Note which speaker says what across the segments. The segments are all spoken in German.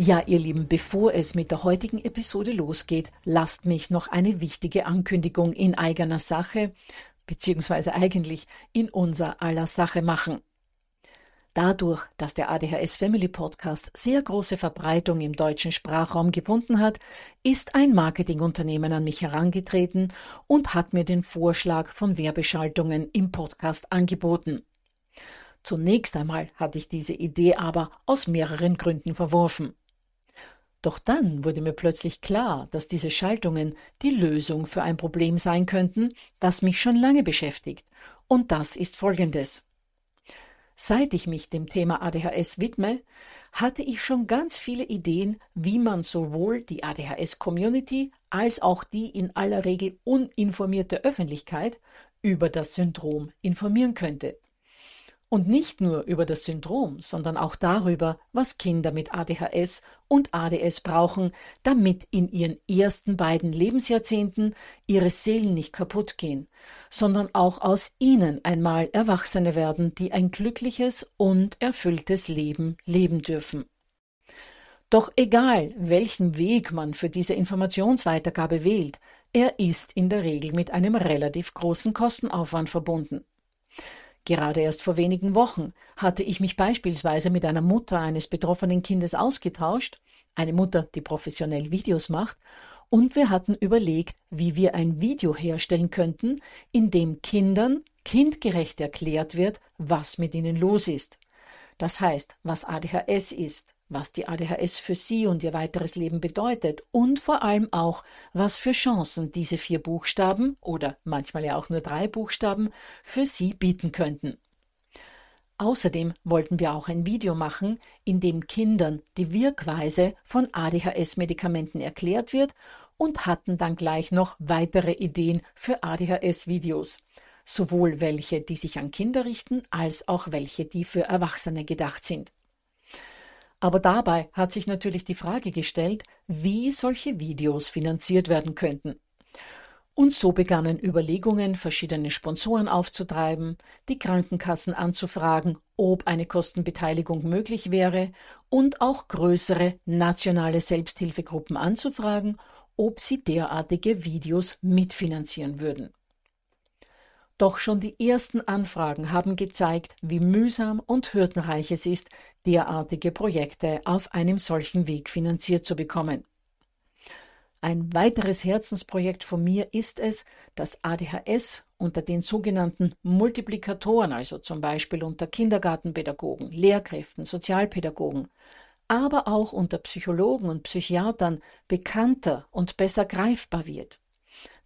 Speaker 1: Ja, ihr Lieben, bevor es mit der heutigen Episode losgeht, lasst mich noch eine wichtige Ankündigung in eigener Sache, beziehungsweise eigentlich in unser aller Sache machen. Dadurch, dass der ADHS Family Podcast sehr große Verbreitung im deutschen Sprachraum gefunden hat, ist ein Marketingunternehmen an mich herangetreten und hat mir den Vorschlag von Werbeschaltungen im Podcast angeboten. Zunächst einmal hatte ich diese Idee aber aus mehreren Gründen verworfen. Doch dann wurde mir plötzlich klar, dass diese Schaltungen die Lösung für ein Problem sein könnten, das mich schon lange beschäftigt. Und das ist folgendes. Seit ich mich dem Thema ADHS widme, hatte ich schon ganz viele Ideen, wie man sowohl die ADHS-Community als auch die in aller Regel uninformierte Öffentlichkeit über das Syndrom informieren könnte. Und nicht nur über das Syndrom, sondern auch darüber, was Kinder mit ADHS und ADS brauchen, damit in ihren ersten beiden Lebensjahrzehnten ihre Seelen nicht kaputt gehen, sondern auch aus ihnen einmal Erwachsene werden, die ein glückliches und erfülltes Leben leben dürfen. Doch egal, welchen Weg man für diese Informationsweitergabe wählt, er ist in der Regel mit einem relativ großen Kostenaufwand verbunden. Gerade erst vor wenigen Wochen hatte ich mich beispielsweise mit einer Mutter eines betroffenen Kindes ausgetauscht, eine Mutter, die professionell Videos macht, und wir hatten überlegt, wie wir ein Video herstellen könnten, in dem Kindern kindgerecht erklärt wird, was mit ihnen los ist. Das heißt, was ADHS ist, was die ADHS für sie und ihr weiteres Leben bedeutet und vor allem auch, was für Chancen diese vier Buchstaben oder manchmal ja auch nur drei Buchstaben für sie bieten könnten. Außerdem wollten wir auch ein Video machen, in dem Kindern die Wirkweise von ADHS-Medikamenten erklärt wird und hatten dann gleich noch weitere Ideen für ADHS-Videos, sowohl welche, die sich an Kinder richten, als auch welche, die für Erwachsene gedacht sind. Aber dabei hat sich natürlich die Frage gestellt, wie solche Videos finanziert werden könnten. Und so begannen Überlegungen, verschiedene Sponsoren aufzutreiben, die Krankenkassen anzufragen, ob eine Kostenbeteiligung möglich wäre und auch größere nationale Selbsthilfegruppen anzufragen, ob sie derartige Videos mitfinanzieren würden. Doch schon die ersten Anfragen haben gezeigt, wie mühsam und hürdenreich es ist, derartige Projekte auf einem solchen Weg finanziert zu bekommen. Ein weiteres Herzensprojekt von mir ist es, dass ADHS unter den sogenannten Multiplikatoren, also zum Beispiel unter Kindergartenpädagogen, Lehrkräften, Sozialpädagogen, aber auch unter Psychologen und Psychiatern bekannter und besser greifbar wird,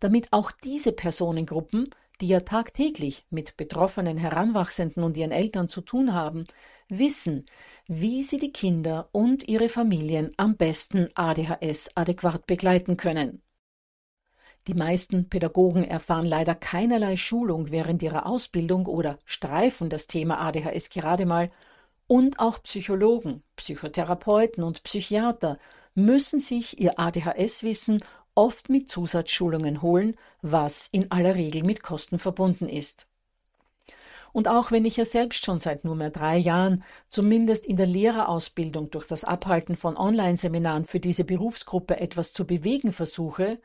Speaker 1: damit auch diese Personengruppen, die ja tagtäglich mit betroffenen Heranwachsenden und ihren Eltern zu tun haben, wissen, wie sie die Kinder und ihre Familien am besten ADHS adäquat begleiten können. Die meisten Pädagogen erfahren leider keinerlei Schulung während ihrer Ausbildung oder streifen das Thema ADHS gerade mal und auch Psychologen, Psychotherapeuten und Psychiater müssen sich ihr ADHS-Wissen oft mit Zusatzschulungen holen, was in aller Regel mit Kosten verbunden ist. Und auch wenn ich ja selbst schon seit nunmehr drei Jahren, zumindest in der Lehrerausbildung durch das Abhalten von Online-Seminaren für diese Berufsgruppe etwas zu bewegen versuche,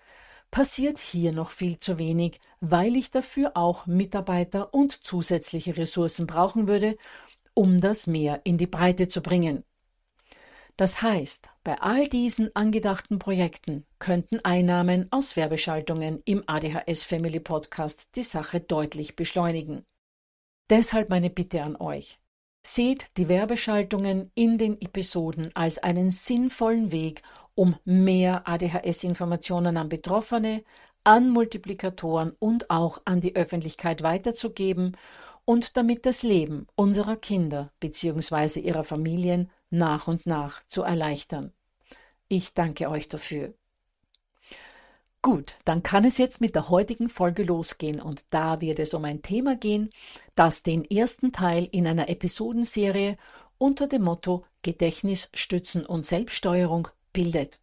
Speaker 1: passiert hier noch viel zu wenig, weil ich dafür auch Mitarbeiter und zusätzliche Ressourcen brauchen würde, um das mehr in die Breite zu bringen. Das heißt, bei all diesen angedachten Projekten könnten Einnahmen aus Werbeschaltungen im ADHS Family Podcast die Sache deutlich beschleunigen. Deshalb meine Bitte an euch. Seht die Werbeschaltungen in den Episoden als einen sinnvollen Weg, um mehr ADHS-Informationen an Betroffene, an Multiplikatoren und auch an die Öffentlichkeit weiterzugeben und damit das Leben unserer Kinder bzw. ihrer Familien nach und nach zu erleichtern. Ich danke euch dafür. Gut, dann kann es jetzt mit der heutigen Folge losgehen und da wird es um ein Thema gehen, das den ersten Teil in einer Episodenserie unter dem Motto Gedächtnis stützen und Selbststeuerung bildet.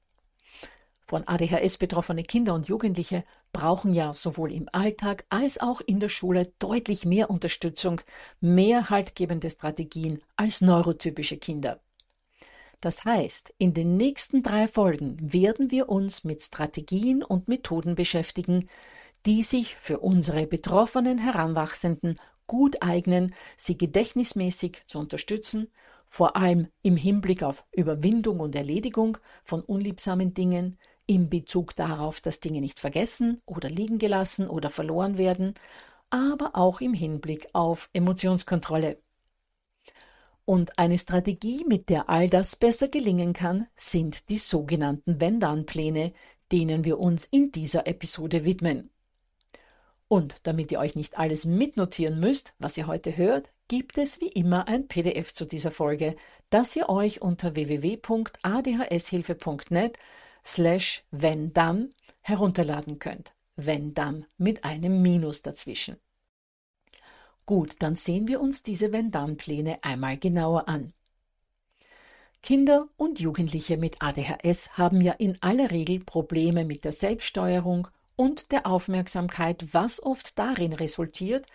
Speaker 1: Von ADHS betroffene Kinder und Jugendliche brauchen ja sowohl im Alltag als auch in der Schule deutlich mehr Unterstützung, mehr haltgebende Strategien als neurotypische Kinder. Das heißt, in den nächsten drei Folgen werden wir uns mit Strategien und Methoden beschäftigen, die sich für unsere betroffenen Heranwachsenden gut eignen, sie gedächtnismäßig zu unterstützen, vor allem im Hinblick auf Überwindung und Erledigung von unliebsamen Dingen, in Bezug darauf, dass Dinge nicht vergessen oder liegen gelassen oder verloren werden, aber auch im Hinblick auf Emotionskontrolle. Und eine Strategie, mit der all das besser gelingen kann, sind die sogenannten Wenn-Dann-Pläne, denen wir uns in dieser Episode widmen. Und damit ihr euch nicht alles mitnotieren müsst, was ihr heute hört, gibt es wie immer ein PDF zu dieser Folge, das ihr euch unter www.adhshilfe.net slash wenn dann herunterladen könnt. Wenn dann mit einem Minus dazwischen. Gut, dann sehen wir uns diese wenn dann Pläne einmal genauer an. Kinder und Jugendliche mit ADHS haben ja in aller Regel Probleme mit der Selbststeuerung und der Aufmerksamkeit, was oft darin resultiert,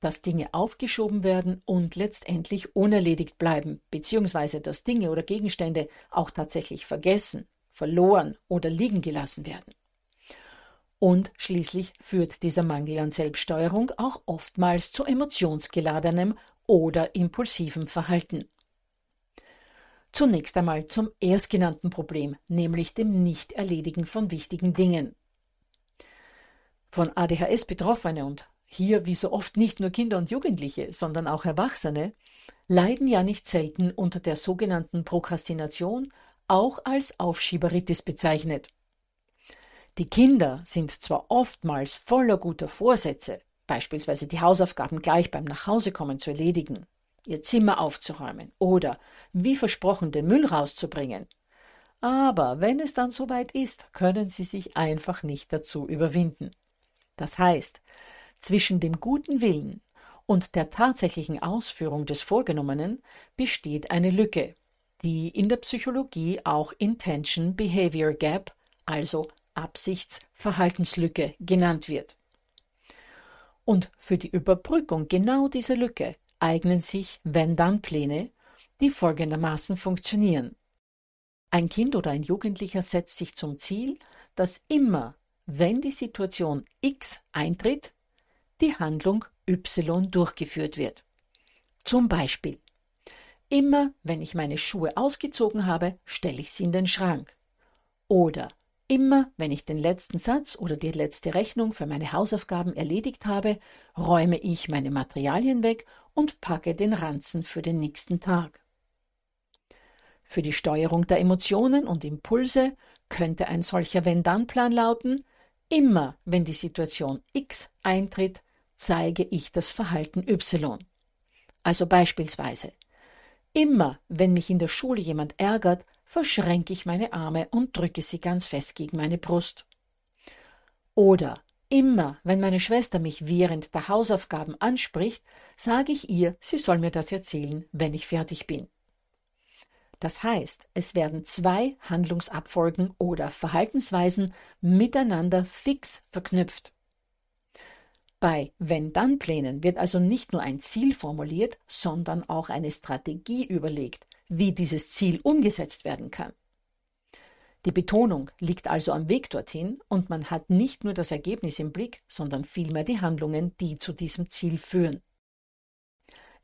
Speaker 1: dass Dinge aufgeschoben werden und letztendlich unerledigt bleiben, beziehungsweise dass Dinge oder Gegenstände auch tatsächlich vergessen verloren oder liegen gelassen werden. Und schließlich führt dieser Mangel an Selbststeuerung auch oftmals zu emotionsgeladenem oder impulsivem Verhalten. Zunächst einmal zum erstgenannten Problem, nämlich dem Nichterledigen von wichtigen Dingen. Von ADHS Betroffene und hier wie so oft nicht nur Kinder und Jugendliche, sondern auch Erwachsene, leiden ja nicht selten unter der sogenannten Prokrastination auch als Aufschieberitis bezeichnet. Die Kinder sind zwar oftmals voller guter Vorsätze, beispielsweise die Hausaufgaben gleich beim Nachhausekommen zu erledigen, ihr Zimmer aufzuräumen oder, wie versprochen, den Müll rauszubringen. Aber wenn es dann soweit ist, können sie sich einfach nicht dazu überwinden. Das heißt, zwischen dem guten Willen und der tatsächlichen Ausführung des Vorgenommenen besteht eine Lücke, die in der Psychologie auch Intention Behavior Gap, also Absichts-Verhaltenslücke genannt wird. Und für die Überbrückung genau dieser Lücke eignen sich Wenn-Dann-Pläne, die folgendermaßen funktionieren. Ein Kind oder ein Jugendlicher setzt sich zum Ziel, dass immer, wenn die Situation X eintritt, die Handlung Y durchgeführt wird. Zum Beispiel Immer wenn ich meine Schuhe ausgezogen habe, stelle ich sie in den Schrank. Oder immer wenn ich den letzten Satz oder die letzte Rechnung für meine Hausaufgaben erledigt habe, räume ich meine Materialien weg und packe den Ranzen für den nächsten Tag. Für die Steuerung der Emotionen und Impulse könnte ein solcher Wenn-Dann-Plan lauten, immer wenn die Situation X eintritt, zeige ich das Verhalten Y. Also beispielsweise, immer wenn mich in der Schule jemand ärgert, verschränke ich meine Arme und drücke sie ganz fest gegen meine Brust. Oder immer wenn meine Schwester mich während der Hausaufgaben anspricht, sage ich ihr, sie soll mir das erzählen, wenn ich fertig bin. Das heißt, es werden zwei Handlungsabfolgen oder Verhaltensweisen miteinander fix verknüpft. Bei Wenn-Dann-Plänen wird also nicht nur ein Ziel formuliert, sondern auch eine Strategie überlegt, wie dieses Ziel umgesetzt werden kann. Die Betonung liegt also am Weg dorthin und man hat nicht nur das Ergebnis im Blick, sondern vielmehr die Handlungen, die zu diesem Ziel führen.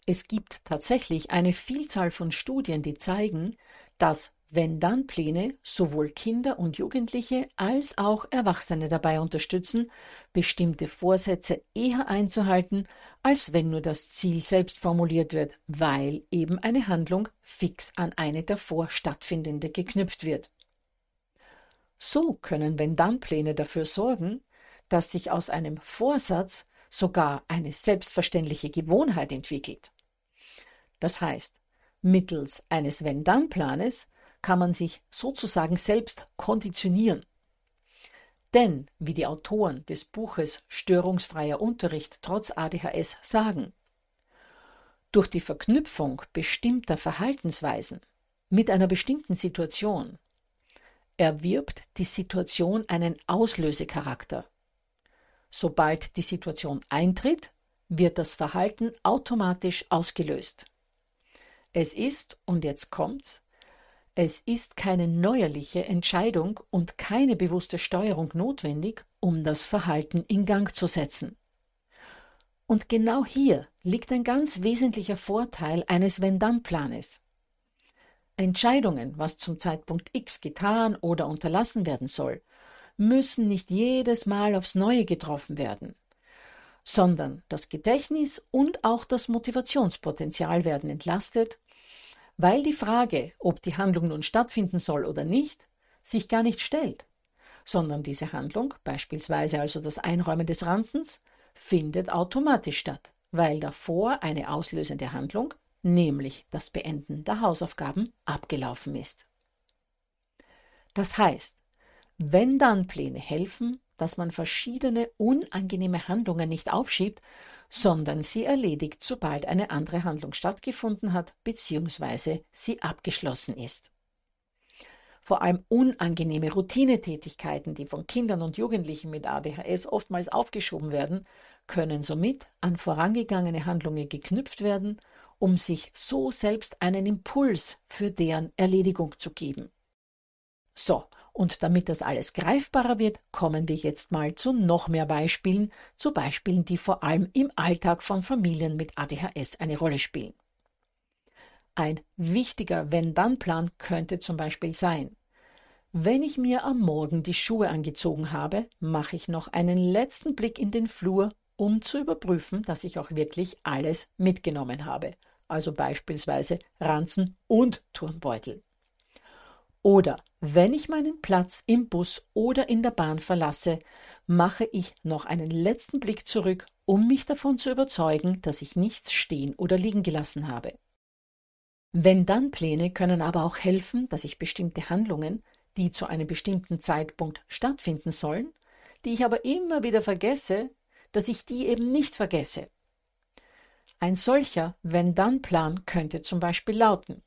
Speaker 1: Es gibt tatsächlich eine Vielzahl von Studien, die zeigen, dass Wenn-Dann-Pläne sowohl Kinder und Jugendliche als auch Erwachsene dabei unterstützen, bestimmte Vorsätze eher einzuhalten, als wenn nur das Ziel selbst formuliert wird, weil eben eine Handlung fix an eine davor stattfindende geknüpft wird. So können Wenn-Dann-Pläne dafür sorgen, dass sich aus einem Vorsatz sogar eine selbstverständliche Gewohnheit entwickelt. Das heißt, mittels eines Wenn-Dann-Planes kann man sich sozusagen selbst konditionieren. Denn, wie die Autoren des Buches Störungsfreier Unterricht trotz ADHS sagen, durch die Verknüpfung bestimmter Verhaltensweisen mit einer bestimmten Situation erwirbt die Situation einen Auslösecharakter. Sobald die Situation eintritt, wird das Verhalten automatisch ausgelöst. Es ist, und jetzt kommt's, es ist keine neuerliche Entscheidung und keine bewusste Steuerung notwendig, um das Verhalten in Gang zu setzen. Und genau hier liegt ein ganz wesentlicher Vorteil eines Wenn-Dann-Planes. Entscheidungen, was zum Zeitpunkt X getan oder unterlassen werden soll, müssen nicht jedes Mal aufs Neue getroffen werden, sondern das Gedächtnis und auch das Motivationspotenzial werden entlastet, weil die Frage, ob die Handlung nun stattfinden soll oder nicht, sich gar nicht stellt, sondern diese Handlung, beispielsweise also das Einräumen des Ranzens, findet automatisch statt, weil davor eine auslösende Handlung, nämlich das Beenden der Hausaufgaben, abgelaufen ist. Das heißt, wenn dann Pläne helfen, dass man verschiedene unangenehme Handlungen nicht aufschiebt, sondern sie erledigt, sobald eine andere Handlung stattgefunden hat bzw. sie abgeschlossen ist. Vor allem unangenehme Routinetätigkeiten, die von Kindern und Jugendlichen mit ADHS oftmals aufgeschoben werden, können somit an vorangegangene Handlungen geknüpft werden, um sich so selbst einen Impuls für deren Erledigung zu geben. So, und damit das alles greifbarer wird, kommen wir jetzt mal zu noch mehr Beispielen, zu Beispielen, die vor allem im Alltag von Familien mit ADHS eine Rolle spielen. Ein wichtiger Wenn-Dann-Plan könnte zum Beispiel sein, wenn ich mir am Morgen die Schuhe angezogen habe, mache ich noch einen letzten Blick in den Flur, um zu überprüfen, dass ich auch wirklich alles mitgenommen habe, also beispielsweise Ranzen und Turnbeutel. Oder wenn ich meinen Platz im Bus oder in der Bahn verlasse, mache ich noch einen letzten Blick zurück, um mich davon zu überzeugen, dass ich nichts stehen oder liegen gelassen habe. Wenn dann Pläne können aber auch helfen, dass ich bestimmte Handlungen, die zu einem bestimmten Zeitpunkt stattfinden sollen, die ich aber immer wieder vergesse, dass ich die eben nicht vergesse. Ein solcher Wenn-Dann-Plan könnte zum Beispiel lauten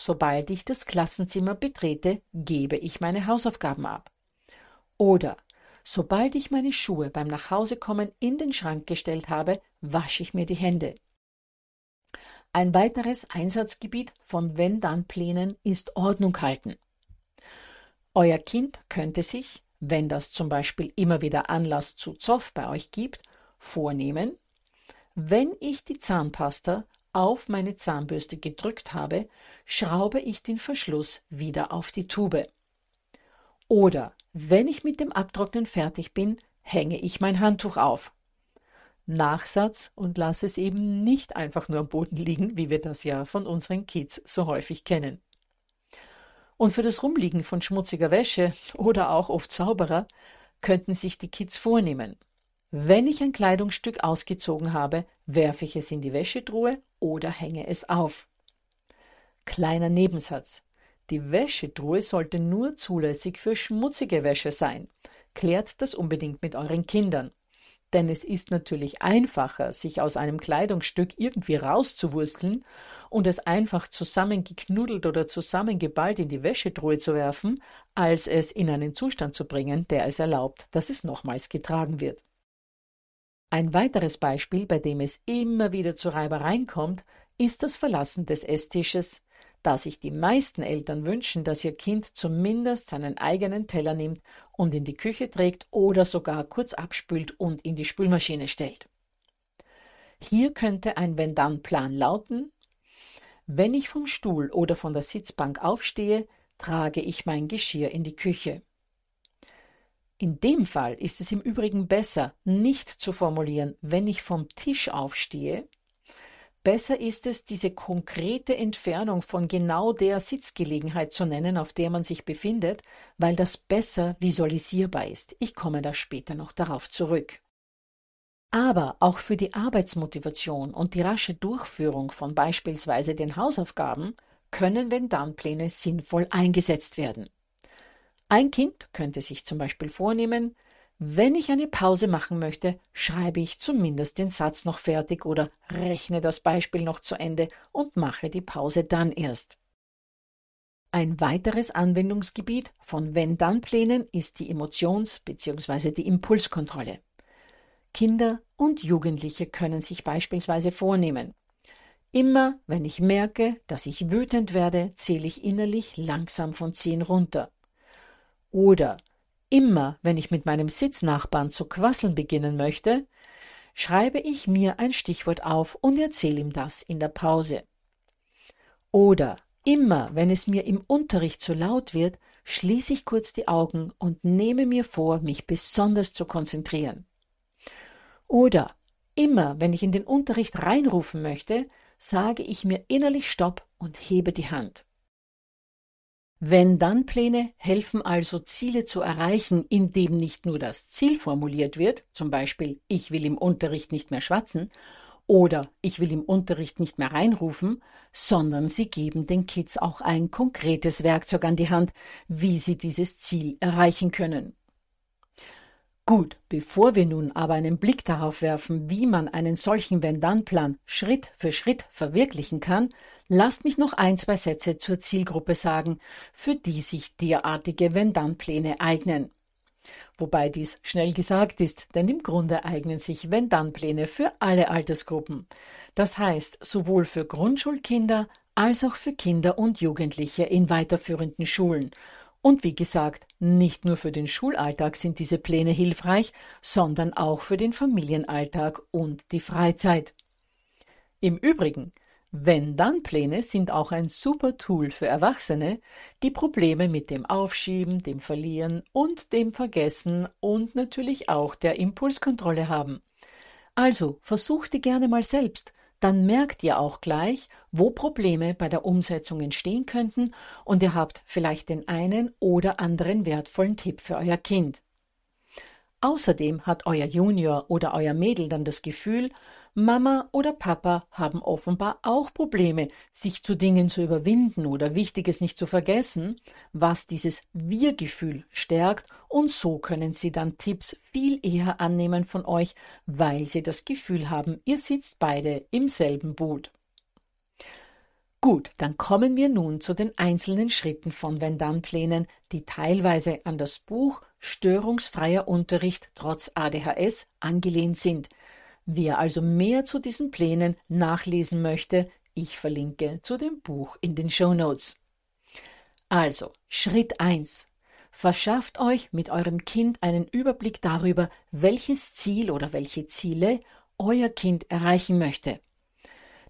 Speaker 1: Sobald ich das Klassenzimmer betrete, gebe ich meine Hausaufgaben ab. Oder sobald ich meine Schuhe beim Nachhausekommen in den Schrank gestellt habe, wasche ich mir die Hände. Ein weiteres Einsatzgebiet von Wenn-Dann-Plänen ist Ordnung halten. Euer Kind könnte sich, wenn das zum Beispiel immer wieder Anlass zu Zoff bei euch gibt, vornehmen, wenn ich die Zahnpasta auf meine Zahnbürste gedrückt habe, schraube ich den Verschluss wieder auf die Tube. Oder wenn ich mit dem Abtrocknen fertig bin, hänge ich mein Handtuch auf. Nachsatz und lasse es eben nicht einfach nur am Boden liegen, wie wir das ja von unseren Kids so häufig kennen. Und für das Rumliegen von schmutziger Wäsche oder auch oft Zauberer könnten sich die Kids vornehmen. Wenn ich ein Kleidungsstück ausgezogen habe, werfe ich es in die Wäschetruhe oder hänge es auf. Kleiner Nebensatz. Die Wäschetruhe sollte nur zulässig für schmutzige Wäsche sein. Klärt das unbedingt mit euren Kindern. Denn es ist natürlich einfacher, sich aus einem Kleidungsstück irgendwie rauszuwursteln und es einfach zusammengeknuddelt oder zusammengeballt in die Wäschetruhe zu werfen, als es in einen Zustand zu bringen, der es erlaubt, dass es nochmals getragen wird. Ein weiteres Beispiel, bei dem es immer wieder zu Reibereien kommt, ist das Verlassen des Esstisches, da sich die meisten Eltern wünschen, dass ihr Kind zumindest seinen eigenen Teller nimmt und in die Küche trägt oder sogar kurz abspült und in die Spülmaschine stellt. Hier könnte ein Wenn-Dann-Plan lauten: Wenn ich vom Stuhl oder von der Sitzbank aufstehe, trage ich mein Geschirr in die Küche. In dem Fall ist es im Übrigen besser, nicht zu formulieren, wenn ich vom Tisch aufstehe. Besser ist es, diese konkrete Entfernung von genau der Sitzgelegenheit zu nennen, auf der man sich befindet, weil das besser visualisierbar ist. Ich komme da später noch darauf zurück. Aber auch für die Arbeitsmotivation und die rasche Durchführung von beispielsweise den Hausaufgaben können Wenn-Dann-Pläne sinnvoll eingesetzt werden. Ein Kind könnte sich zum Beispiel vornehmen, wenn ich eine Pause machen möchte, schreibe ich zumindest den Satz noch fertig oder rechne das Beispiel noch zu Ende und mache die Pause dann erst. Ein weiteres Anwendungsgebiet von Wenn-Dann-Plänen ist die Emotions- bzw. die Impulskontrolle. Kinder und Jugendliche können sich beispielsweise vornehmen. Immer wenn ich merke, dass ich wütend werde, zähle ich innerlich langsam von zehn runter. Oder immer, wenn ich mit meinem Sitznachbarn zu quasseln beginnen möchte, schreibe ich mir ein Stichwort auf und erzähle ihm das in der Pause. Oder immer, wenn es mir im Unterricht zu laut wird, schließe ich kurz die Augen und nehme mir vor, mich besonders zu konzentrieren. Oder immer, wenn ich in den Unterricht reinrufen möchte, sage ich mir innerlich Stopp und hebe die Hand. Wenn-Dann-Pläne helfen also, Ziele zu erreichen, indem nicht nur das Ziel formuliert wird, zum Beispiel ich will im Unterricht nicht mehr schwatzen oder ich will im Unterricht nicht mehr reinrufen, sondern sie geben den Kids auch ein konkretes Werkzeug an die Hand, wie sie dieses Ziel erreichen können. Gut, bevor wir nun aber einen Blick darauf werfen, wie man einen solchen Wenn-Dann-Plan Schritt für Schritt verwirklichen kann, lasst mich noch ein, zwei Sätze zur Zielgruppe sagen, für die sich derartige Wenn-Dann-Pläne eignen. Wobei dies schnell gesagt ist, denn im Grunde eignen sich Wenn-Dann-Pläne für alle Altersgruppen. Das heißt, sowohl für Grundschulkinder als auch für Kinder und Jugendliche in weiterführenden Schulen und wie gesagt, nicht nur für den Schulalltag sind diese Pläne hilfreich, sondern auch für den Familienalltag und die Freizeit. Im Übrigen, wenn-dann-Pläne sind auch ein super Tool für Erwachsene, die Probleme mit dem Aufschieben, dem Verlieren und dem Vergessen und natürlich auch der Impulskontrolle haben. Also versucht die gerne mal selbst dann merkt ihr auch gleich, wo Probleme bei der Umsetzung entstehen könnten und ihr habt vielleicht den einen oder anderen wertvollen Tipp für euer Kind. Außerdem hat euer Junior oder euer Mädel dann das Gefühl, Mama oder Papa haben offenbar auch Probleme, sich zu Dingen zu überwinden oder Wichtiges nicht zu vergessen, was dieses Wir-Gefühl stärkt und so können sie dann Tipps viel eher annehmen von euch, weil sie das Gefühl haben, ihr sitzt beide im selben Boot. Gut, dann kommen wir nun zu den einzelnen Schritten von Wenn-Dann-Plänen, die teilweise an das Buch Störungsfreier Unterricht trotz ADHS angelehnt sind – Wer also mehr zu diesen Plänen nachlesen möchte, ich verlinke zu dem Buch in den Show Notes. Also, Schritt 1. Verschafft euch mit eurem Kind einen Überblick darüber, welches Ziel oder welche Ziele euer Kind erreichen möchte.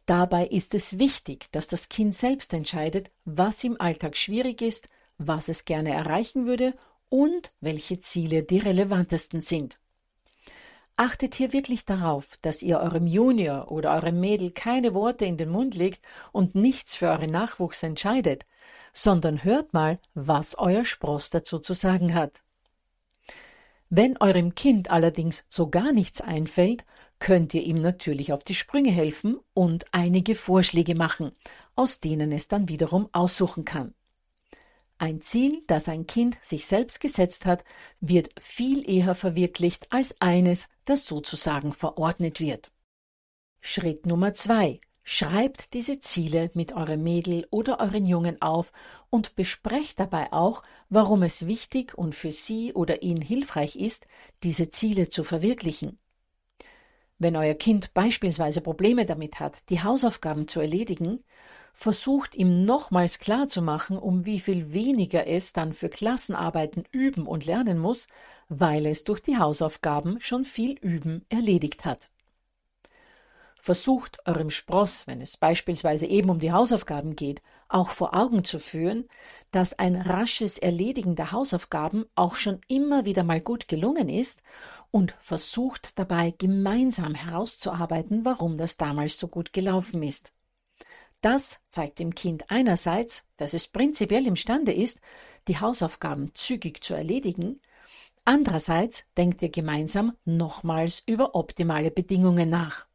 Speaker 1: Dabei ist es wichtig, dass das Kind selbst entscheidet, was im Alltag schwierig ist, was es gerne erreichen würde und welche Ziele die relevantesten sind. Achtet hier wirklich darauf, dass ihr eurem Junior oder eurem Mädel keine Worte in den Mund legt und nichts für euren Nachwuchs entscheidet, sondern hört mal, was euer Spross dazu zu sagen hat. Wenn eurem Kind allerdings so gar nichts einfällt, könnt ihr ihm natürlich auf die Sprünge helfen und einige Vorschläge machen, aus denen es dann wiederum aussuchen kann. Ein Ziel, das ein Kind sich selbst gesetzt hat, wird viel eher verwirklicht als eines, das sozusagen verordnet wird. Schritt Nummer zwei. Schreibt diese Ziele mit eurem Mädel oder euren Jungen auf und besprecht dabei auch, warum es wichtig und für sie oder ihn hilfreich ist, diese Ziele zu verwirklichen. Wenn euer Kind beispielsweise Probleme damit hat, die Hausaufgaben zu erledigen, versucht ihm nochmals klarzumachen, um wie viel weniger es dann für Klassenarbeiten üben und lernen muss, weil es durch die Hausaufgaben schon viel Üben erledigt hat. Versucht eurem Spross, wenn es beispielsweise eben um die Hausaufgaben geht, auch vor Augen zu führen, dass ein rasches Erledigen der Hausaufgaben auch schon immer wieder mal gut gelungen ist und versucht dabei gemeinsam herauszuarbeiten, warum das damals so gut gelaufen ist. Das zeigt dem Kind einerseits, dass es prinzipiell imstande ist, die Hausaufgaben zügig zu erledigen, andererseits denkt ihr gemeinsam nochmals über optimale Bedingungen nach.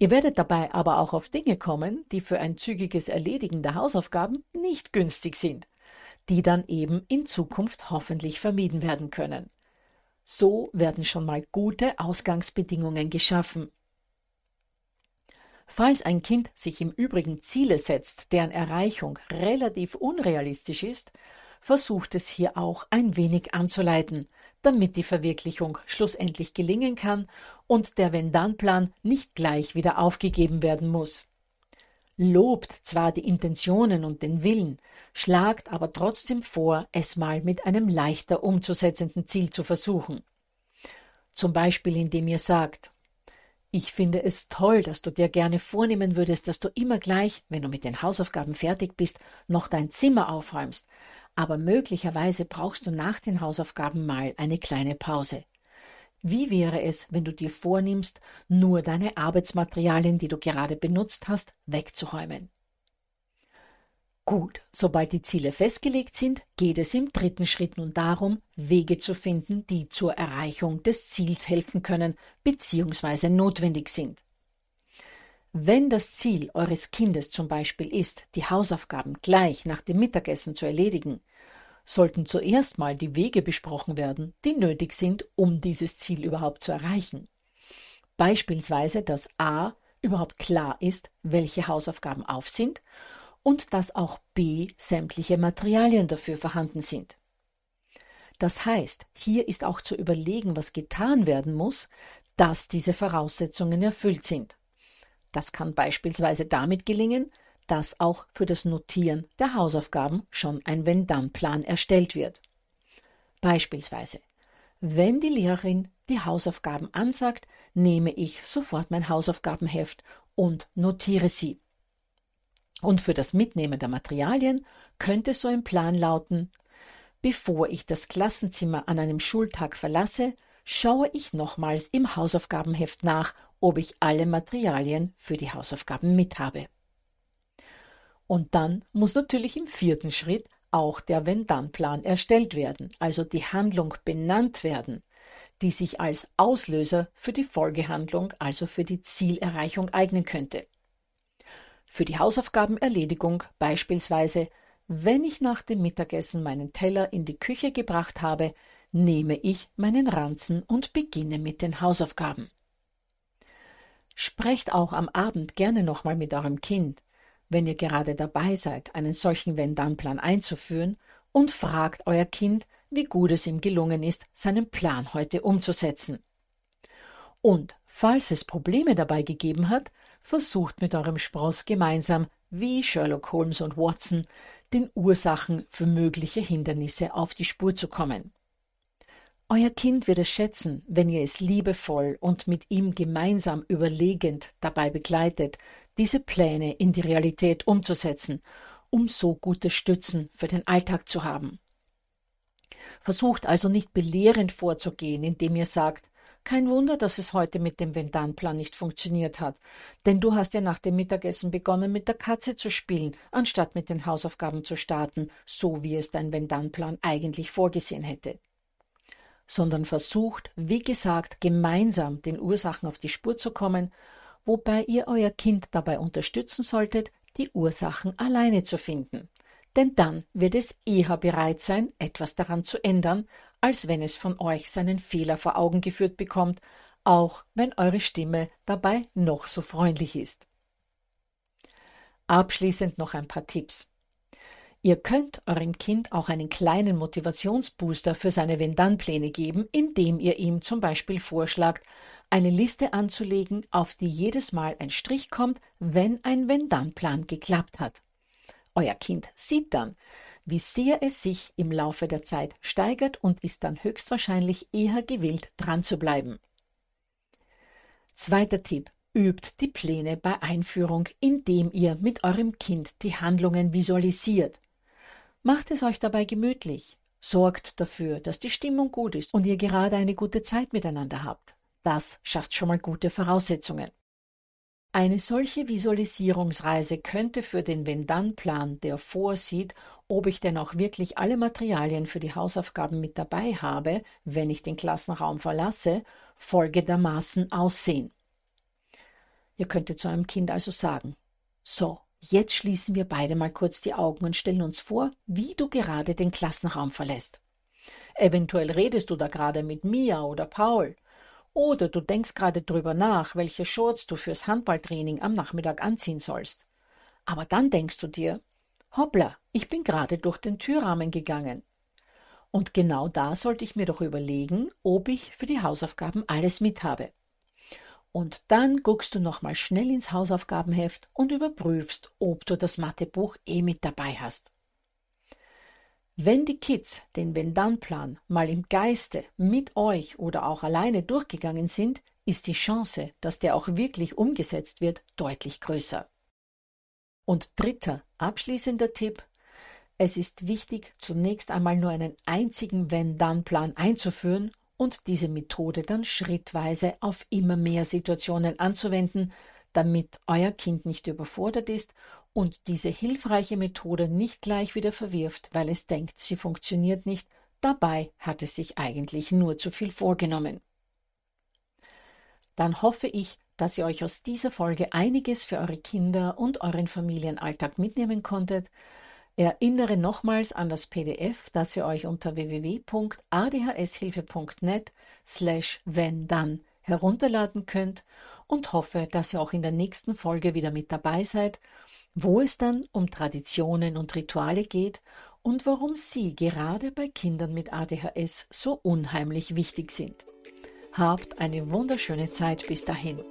Speaker 1: Ihr werdet dabei aber auch auf Dinge kommen, die für ein zügiges Erledigen der Hausaufgaben nicht günstig sind, die dann eben in Zukunft hoffentlich vermieden werden können. So werden schon mal gute Ausgangsbedingungen geschaffen. Falls ein Kind sich im Übrigen Ziele setzt, deren Erreichung relativ unrealistisch ist, versucht es hier auch ein wenig anzuleiten, damit die Verwirklichung schlussendlich gelingen kann und der Wenn-Dann-Plan nicht gleich wieder aufgegeben werden muss. Lobt zwar die Intentionen und den Willen, schlagt aber trotzdem vor, es mal mit einem leichter umzusetzenden Ziel zu versuchen. Zum Beispiel indem ihr sagt, ich finde es toll, dass du dir gerne vornehmen würdest, dass du immer gleich, wenn du mit den Hausaufgaben fertig bist, noch dein Zimmer aufräumst, aber möglicherweise brauchst du nach den Hausaufgaben mal eine kleine Pause. Wie wäre es, wenn du dir vornimmst, nur deine Arbeitsmaterialien, die du gerade benutzt hast, wegzuräumen? Gut, sobald die Ziele festgelegt sind, geht es im dritten Schritt nun darum, Wege zu finden, die zur Erreichung des Ziels helfen können bzw. notwendig sind. Wenn das Ziel eures Kindes zum Beispiel ist, die Hausaufgaben gleich nach dem Mittagessen zu erledigen, sollten zuerst mal die Wege besprochen werden, die nötig sind, um dieses Ziel überhaupt zu erreichen. Beispielsweise, dass a überhaupt klar ist, welche Hausaufgaben auf sind und dass auch b sämtliche Materialien dafür vorhanden sind. Das heißt, hier ist auch zu überlegen, was getan werden muss, dass diese Voraussetzungen erfüllt sind. Das kann beispielsweise damit gelingen, dass auch für das Notieren der Hausaufgaben schon ein Wenn-Dann-Plan erstellt wird. Beispielsweise, wenn die Lehrerin die Hausaufgaben ansagt, nehme ich sofort mein Hausaufgabenheft und notiere sie. Und für das Mitnehmen der Materialien könnte so ein Plan lauten Bevor ich das Klassenzimmer an einem Schultag verlasse, schaue ich nochmals im Hausaufgabenheft nach, ob ich alle Materialien für die Hausaufgaben mit habe. Und dann muss natürlich im vierten Schritt auch der Wenn-Dann-Plan erstellt werden, also die Handlung benannt werden, die sich als Auslöser für die Folgehandlung, also für die Zielerreichung eignen könnte. Für die Hausaufgabenerledigung beispielsweise, wenn ich nach dem Mittagessen meinen Teller in die Küche gebracht habe, nehme ich meinen Ranzen und beginne mit den Hausaufgaben. Sprecht auch am Abend gerne nochmal mit eurem Kind, wenn ihr gerade dabei seid, einen solchen Wenn-Dann-Plan einzuführen, und fragt euer Kind, wie gut es ihm gelungen ist, seinen Plan heute umzusetzen. Und falls es Probleme dabei gegeben hat, versucht mit eurem Spross gemeinsam, wie Sherlock Holmes und Watson, den Ursachen für mögliche Hindernisse auf die Spur zu kommen. Euer Kind wird es schätzen, wenn ihr es liebevoll und mit ihm gemeinsam überlegend dabei begleitet, diese Pläne in die Realität umzusetzen, um so gute Stützen für den Alltag zu haben. Versucht also nicht belehrend vorzugehen, indem ihr sagt, Kein Wunder, dass es heute mit dem Wenn-Dann-Plan nicht funktioniert hat. Denn du hast ja nach dem Mittagessen begonnen, mit der Katze zu spielen, anstatt mit den Hausaufgaben zu starten, so wie es dein Wenn-Dann-Plan eigentlich vorgesehen hätte. Sondern versucht, wie gesagt, gemeinsam den Ursachen auf die Spur zu kommen, wobei ihr euer Kind dabei unterstützen solltet, die Ursachen alleine zu finden denn dann wird es eher bereit sein, etwas daran zu ändern, als wenn es von euch seinen Fehler vor Augen geführt bekommt, auch wenn eure Stimme dabei noch so freundlich ist. Abschließend noch ein paar Tipps. Ihr könnt eurem Kind auch einen kleinen Motivationsbooster für seine Wenn-Dann-Pläne geben, indem ihr ihm zum Beispiel vorschlagt, eine Liste anzulegen, auf die jedes Mal ein Strich kommt, wenn ein Wenn-Dann-Plan geklappt hat. Euer Kind sieht dann, wie sehr es sich im Laufe der Zeit steigert und ist dann höchstwahrscheinlich eher gewillt, dran zu bleiben. Zweiter Tipp. Übt die Pläne bei Einführung, indem ihr mit eurem Kind die Handlungen visualisiert. Macht es euch dabei gemütlich. Sorgt dafür, dass die Stimmung gut ist und ihr gerade eine gute Zeit miteinander habt. Das schafft schon mal gute Voraussetzungen. Eine solche Visualisierungsreise könnte für den Wenn-Dann-Plan, der vorsieht, ob ich denn auch wirklich alle Materialien für die Hausaufgaben mit dabei habe, wenn ich den Klassenraum verlasse, folgendermaßen aussehen. Ihr könntet zu einem Kind also sagen, so, jetzt schließen wir beide mal kurz die Augen und stellen uns vor, wie du gerade den Klassenraum verlässt. Eventuell redest du da gerade mit Mia oder Paul oder du denkst gerade drüber nach, welche Shorts du fürs Handballtraining am Nachmittag anziehen sollst. Aber dann denkst du dir, hoppla, ich bin gerade durch den Türrahmen gegangen. Und genau da sollte ich mir doch überlegen, ob ich für die Hausaufgaben alles mit habe. Und dann guckst du nochmal schnell ins Hausaufgabenheft und überprüfst, ob du das Mathebuch eh mit dabei hast. Wenn die Kids den Wenn-Dann-Plan mal im Geiste mit euch oder auch alleine durchgegangen sind, ist die Chance, dass der auch wirklich umgesetzt wird, deutlich größer. Und dritter, abschließender Tipp. Es ist wichtig, zunächst einmal nur einen einzigen Wenn-Dann-Plan einzuführen und diese Methode dann schrittweise auf immer mehr Situationen anzuwenden, damit euer Kind nicht überfordert ist und diese hilfreiche Methode nicht gleich wieder verwirft, weil es denkt, sie funktioniert nicht, dabei hat es sich eigentlich nur zu viel vorgenommen. Dann hoffe ich, dass ihr euch aus dieser Folge einiges für eure Kinder und euren Familienalltag mitnehmen konntet. Erinnere nochmals an das PDF, das ihr euch unter www.adhshilfe.net slash wenn dann herunterladen könnt und hoffe, dass ihr auch in der nächsten Folge wieder mit dabei seid wo es dann um Traditionen und Rituale geht und warum sie gerade bei Kindern mit ADHS so unheimlich wichtig sind. Habt eine wunderschöne Zeit bis dahin.